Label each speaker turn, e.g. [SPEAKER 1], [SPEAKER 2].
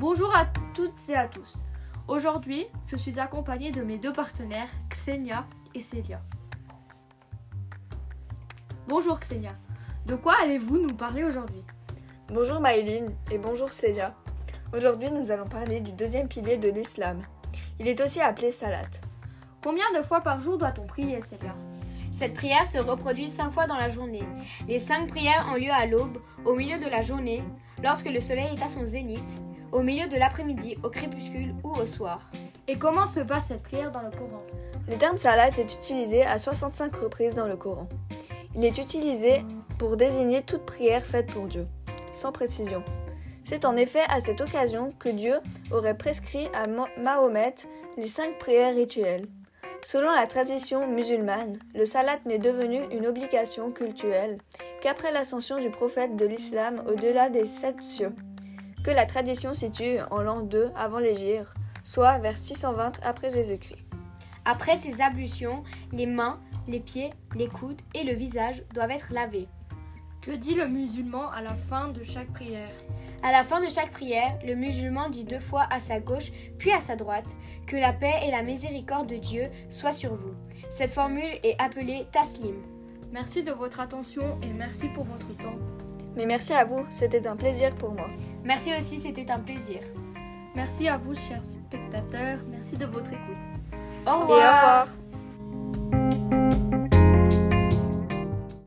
[SPEAKER 1] Bonjour à toutes et à tous. Aujourd'hui, je suis accompagnée de mes deux partenaires, Xenia et Célia. Bonjour Xenia. De quoi allez-vous nous parler aujourd'hui?
[SPEAKER 2] Bonjour Maëline et bonjour Célia. Aujourd'hui, nous allons parler du deuxième pilier de l'islam. Il est aussi appelé salat.
[SPEAKER 1] Combien de fois par jour doit-on prier, Célia?
[SPEAKER 3] Cette prière se reproduit cinq fois dans la journée. Les cinq prières ont lieu à l'aube, au milieu de la journée, lorsque le soleil est à son zénith, au milieu de l'après-midi, au crépuscule ou au soir.
[SPEAKER 1] Et comment se passe cette prière dans le Coran?
[SPEAKER 2] Le terme salat est utilisé à 65 reprises dans le Coran. Il est utilisé pour désigner toute prière faite pour Dieu, sans précision. C'est en effet à cette occasion que Dieu aurait prescrit à Mahomet les cinq prières rituelles. Selon la tradition musulmane, le salat n'est devenu une obligation cultuelle qu'après l'ascension du prophète de l'islam au-delà des sept cieux, que la tradition situe en l'an 2 avant l'Égypte, soit vers 620 après Jésus-Christ.
[SPEAKER 3] Après ces ablutions, les mains, les pieds, les coudes et le visage doivent être lavés.
[SPEAKER 1] Que dit le musulman à la fin de chaque prière?
[SPEAKER 3] À la fin de chaque prière, le musulman dit deux fois à sa gauche puis à sa droite Que la paix et la miséricorde de Dieu soient sur vous. Cette formule est appelée taslim.
[SPEAKER 1] Merci de votre attention et merci pour votre temps.
[SPEAKER 2] Mais merci à vous, c'était un plaisir pour moi.
[SPEAKER 3] Merci aussi, c'était un plaisir.
[SPEAKER 1] Merci à vous, chers spectateurs. Merci de votre écoute.
[SPEAKER 3] Au
[SPEAKER 2] Et au revoir.